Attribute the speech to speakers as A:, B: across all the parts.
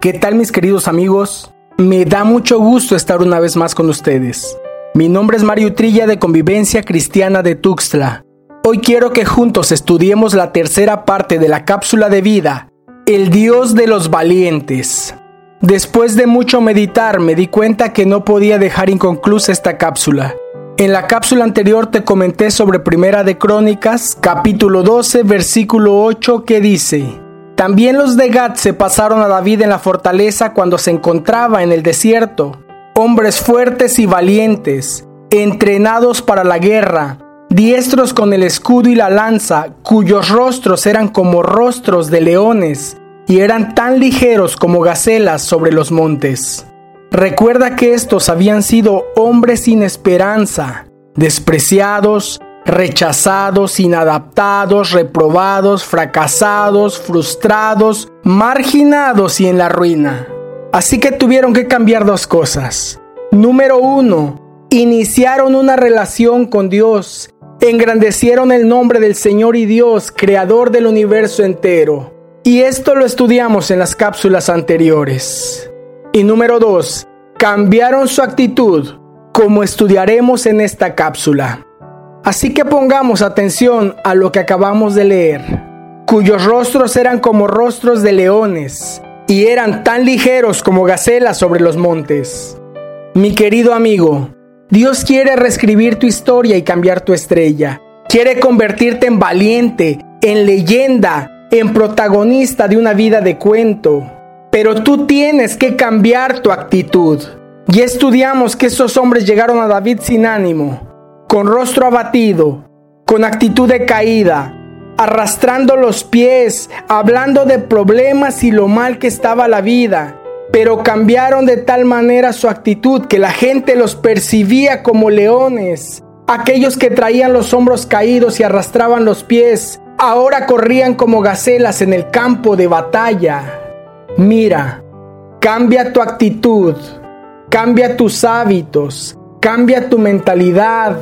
A: ¿Qué tal mis queridos amigos? Me da mucho gusto estar una vez más con ustedes. Mi nombre es Mario Trilla de Convivencia Cristiana de Tuxtla. Hoy quiero que juntos estudiemos la tercera parte de la cápsula de vida, el Dios de los valientes. Después de mucho meditar me di cuenta que no podía dejar inconclusa esta cápsula. En la cápsula anterior te comenté sobre Primera de Crónicas, capítulo 12, versículo 8, que dice, también los de Gad se pasaron a David en la fortaleza cuando se encontraba en el desierto, hombres fuertes y valientes, entrenados para la guerra, diestros con el escudo y la lanza, cuyos rostros eran como rostros de leones, y eran tan ligeros como gacelas sobre los montes. Recuerda que estos habían sido hombres sin esperanza, despreciados, rechazados, inadaptados, reprobados, fracasados, frustrados, marginados y en la ruina. Así que tuvieron que cambiar dos cosas. Número uno, iniciaron una relación con Dios, engrandecieron el nombre del Señor y Dios, creador del universo entero. Y esto lo estudiamos en las cápsulas anteriores. Y número dos, cambiaron su actitud, como estudiaremos en esta cápsula. Así que pongamos atención a lo que acabamos de leer, cuyos rostros eran como rostros de leones y eran tan ligeros como gacelas sobre los montes. Mi querido amigo, Dios quiere reescribir tu historia y cambiar tu estrella. Quiere convertirte en valiente, en leyenda, en protagonista de una vida de cuento. Pero tú tienes que cambiar tu actitud. Ya estudiamos que esos hombres llegaron a David sin ánimo, con rostro abatido, con actitud de caída, arrastrando los pies, hablando de problemas y lo mal que estaba la vida. Pero cambiaron de tal manera su actitud que la gente los percibía como leones. Aquellos que traían los hombros caídos y arrastraban los pies, ahora corrían como gacelas en el campo de batalla. Mira, cambia tu actitud, cambia tus hábitos, cambia tu mentalidad,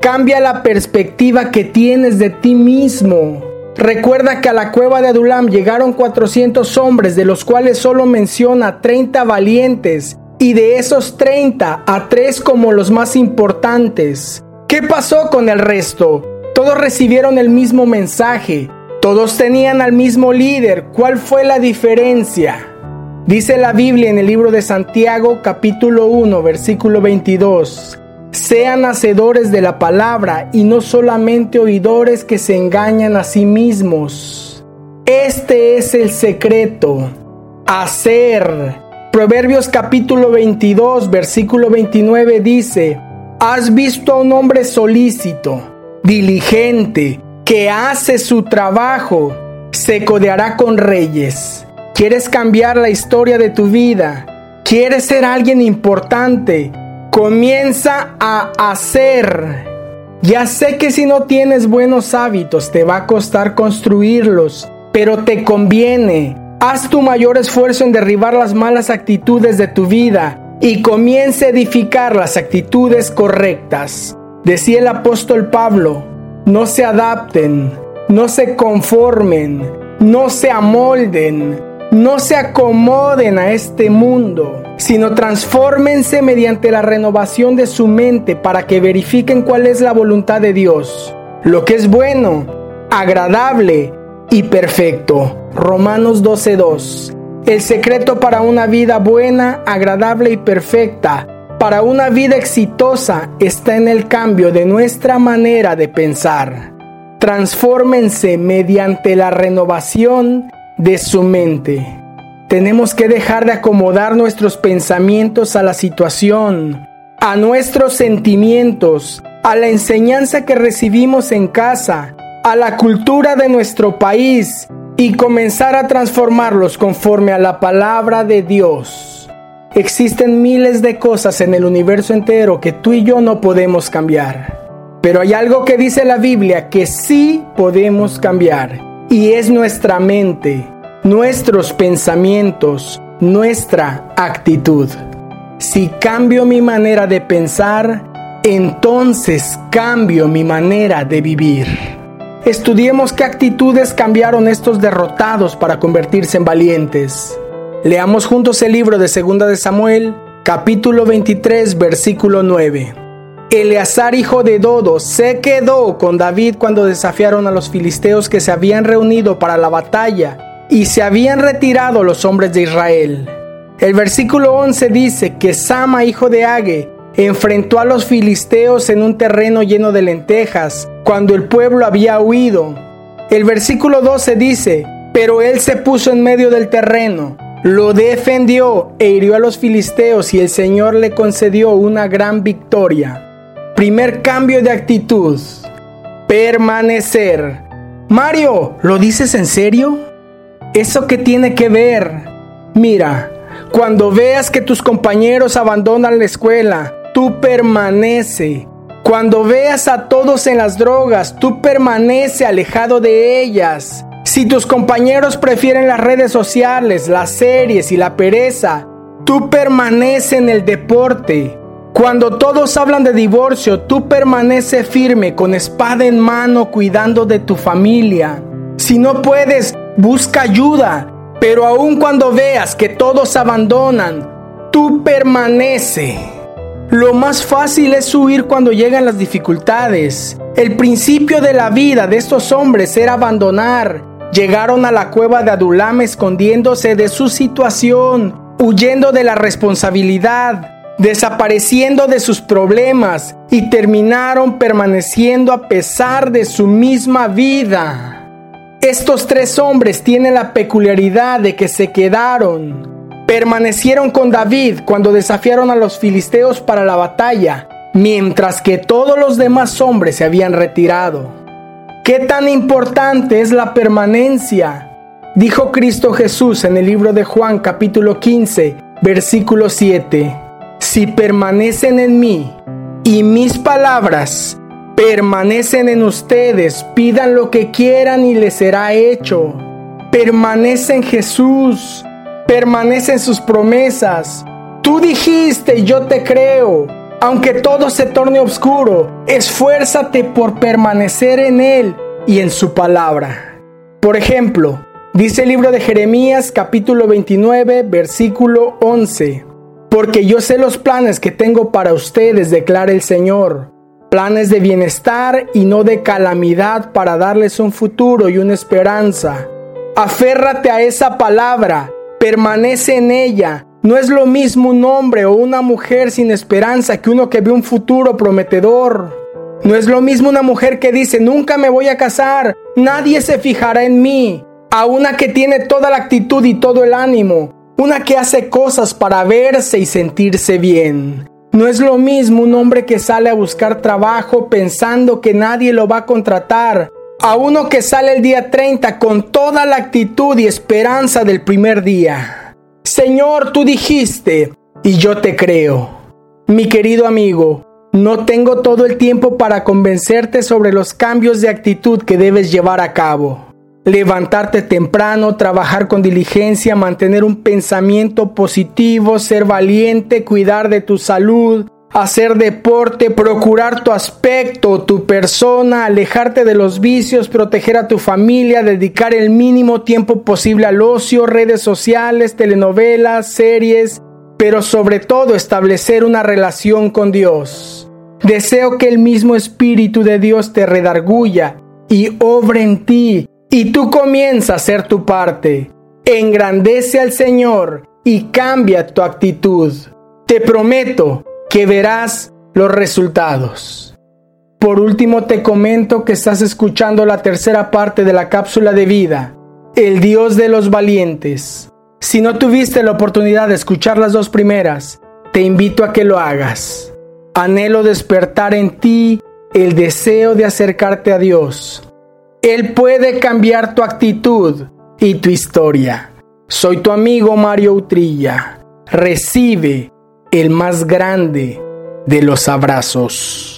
A: Cambia la perspectiva que tienes de ti mismo. Recuerda que a la cueva de Adulam llegaron 400 hombres, de los cuales solo menciona 30 valientes, y de esos 30 a 3 como los más importantes. ¿Qué pasó con el resto? Todos recibieron el mismo mensaje, todos tenían al mismo líder. ¿Cuál fue la diferencia? Dice la Biblia en el libro de Santiago capítulo 1 versículo 22. Sean hacedores de la palabra y no solamente oidores que se engañan a sí mismos. Este es el secreto. Hacer. Proverbios capítulo 22, versículo 29 dice, ¿Has visto a un hombre solícito, diligente, que hace su trabajo? Se codeará con reyes. ¿Quieres cambiar la historia de tu vida? ¿Quieres ser alguien importante? Comienza a hacer. Ya sé que si no tienes buenos hábitos te va a costar construirlos, pero te conviene. Haz tu mayor esfuerzo en derribar las malas actitudes de tu vida y comience a edificar las actitudes correctas. Decía el apóstol Pablo, no se adapten, no se conformen, no se amolden, no se acomoden a este mundo, sino transfórmense mediante la renovación de su mente para que verifiquen cuál es la voluntad de Dios, lo que es bueno, agradable y perfecto. Romanos 12:2. El secreto para una vida buena, agradable y perfecta, para una vida exitosa, está en el cambio de nuestra manera de pensar. Transfórmense mediante la renovación de su mente. Tenemos que dejar de acomodar nuestros pensamientos a la situación, a nuestros sentimientos, a la enseñanza que recibimos en casa, a la cultura de nuestro país y comenzar a transformarlos conforme a la palabra de Dios. Existen miles de cosas en el universo entero que tú y yo no podemos cambiar. Pero hay algo que dice la Biblia que sí podemos cambiar y es nuestra mente, nuestros pensamientos, nuestra actitud. Si cambio mi manera de pensar, entonces cambio mi manera de vivir. Estudiemos qué actitudes cambiaron estos derrotados para convertirse en valientes. Leamos juntos el libro de 2 de Samuel, capítulo 23, versículo 9. Eleazar, hijo de Dodo, se quedó con David cuando desafiaron a los filisteos que se habían reunido para la batalla y se habían retirado los hombres de Israel. El versículo 11 dice que Sama, hijo de Age, enfrentó a los filisteos en un terreno lleno de lentejas, cuando el pueblo había huido. El versículo 12 dice, pero él se puso en medio del terreno, lo defendió e hirió a los filisteos y el Señor le concedió una gran victoria. Primer cambio de actitud. Permanecer. Mario, ¿lo dices en serio? ¿Eso qué tiene que ver? Mira, cuando veas que tus compañeros abandonan la escuela, tú permanece. Cuando veas a todos en las drogas, tú permanece alejado de ellas. Si tus compañeros prefieren las redes sociales, las series y la pereza, tú permanece en el deporte. Cuando todos hablan de divorcio, tú permanece firme con espada en mano cuidando de tu familia. Si no puedes, busca ayuda. Pero aun cuando veas que todos abandonan, tú permanece. Lo más fácil es huir cuando llegan las dificultades. El principio de la vida de estos hombres era abandonar, Llegaron a la cueva de Adulam escondiéndose de su situación, huyendo de la responsabilidad, desapareciendo de sus problemas y terminaron permaneciendo a pesar de su misma vida. Estos tres hombres tienen la peculiaridad de que se quedaron, permanecieron con David cuando desafiaron a los filisteos para la batalla, mientras que todos los demás hombres se habían retirado. ¿Qué tan importante es la permanencia? Dijo Cristo Jesús en el libro de Juan capítulo 15, versículo 7. Si permanecen en mí y mis palabras permanecen en ustedes, pidan lo que quieran y les será hecho. Permanece en Jesús, permanece en sus promesas. Tú dijiste, yo te creo. Aunque todo se torne oscuro, esfuérzate por permanecer en Él y en su palabra. Por ejemplo, dice el libro de Jeremías capítulo 29 versículo 11, porque yo sé los planes que tengo para ustedes, declara el Señor, planes de bienestar y no de calamidad para darles un futuro y una esperanza. Aférrate a esa palabra, permanece en ella, no es lo mismo un hombre o una mujer sin esperanza que uno que ve un futuro prometedor. No es lo mismo una mujer que dice, nunca me voy a casar, nadie se fijará en mí, a una que tiene toda la actitud y todo el ánimo, una que hace cosas para verse y sentirse bien. No es lo mismo un hombre que sale a buscar trabajo pensando que nadie lo va a contratar, a uno que sale el día 30 con toda la actitud y esperanza del primer día. Señor, tú dijiste, y yo te creo. Mi querido amigo, no tengo todo el tiempo para convencerte sobre los cambios de actitud que debes llevar a cabo. Levantarte temprano, trabajar con diligencia, mantener un pensamiento positivo, ser valiente, cuidar de tu salud, hacer deporte, procurar tu aspecto, tu persona, alejarte de los vicios, proteger a tu familia, dedicar el mínimo tiempo posible al ocio, redes sociales, telenovelas, series, pero sobre todo establecer una relación con Dios. Deseo que el mismo Espíritu de Dios te redarguya y obre en ti y tú comienza a hacer tu parte. Engrandece al Señor y cambia tu actitud. Te prometo que verás los resultados. Por último te comento que estás escuchando la tercera parte de la cápsula de vida, El Dios de los Valientes. Si no tuviste la oportunidad de escuchar las dos primeras, te invito a que lo hagas. Anhelo despertar en ti el deseo de acercarte a Dios. Él puede cambiar tu actitud y tu historia. Soy tu amigo Mario Utrilla. Recibe el más grande de los abrazos.